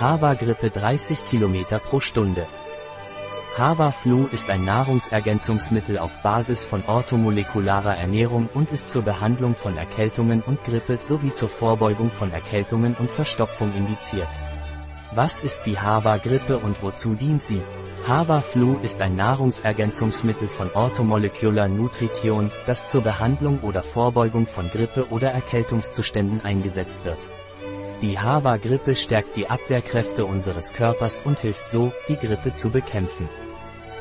Hava-Grippe 30 km pro Stunde. Hava-Flu ist ein Nahrungsergänzungsmittel auf Basis von orthomolekularer Ernährung und ist zur Behandlung von Erkältungen und Grippe sowie zur Vorbeugung von Erkältungen und Verstopfung indiziert. Was ist die Hava-Grippe und wozu dient sie? Hava-Flu ist ein Nahrungsergänzungsmittel von Orthomolecular Nutrition, das zur Behandlung oder Vorbeugung von Grippe oder Erkältungszuständen eingesetzt wird. Die Hava-Grippe stärkt die Abwehrkräfte unseres Körpers und hilft so, die Grippe zu bekämpfen.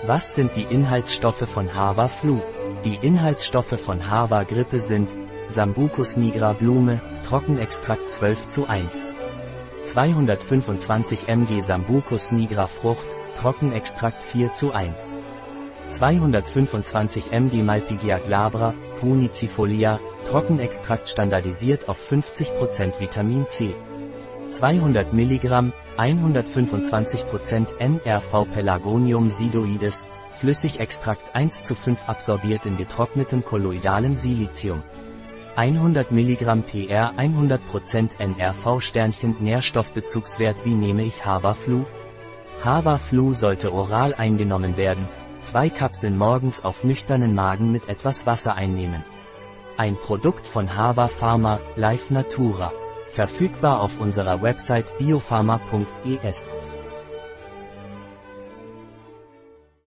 Was sind die Inhaltsstoffe von Hava Flu? Die Inhaltsstoffe von Hava Grippe sind Sambucus nigra Blume, Trockenextrakt 12 zu 1. 225 mg Sambucus nigra Frucht, Trockenextrakt 4 zu 1. 225 mg Malpighia glabra, Punicifolia, Trockenextrakt standardisiert auf 50% Vitamin C. 200 mg, 125% NRV Pelargonium sidoides, Flüssigextrakt 1 zu 5 absorbiert in getrocknetem kolloidalem Silizium. 100 mg PR 100% NRV Sternchen Nährstoffbezugswert Wie nehme ich Havaflu? Havaflu sollte oral eingenommen werden, zwei Kapseln morgens auf nüchternen Magen mit etwas Wasser einnehmen. Ein Produkt von Hava Pharma, Life Natura. Verfügbar auf unserer Website biopharma.es.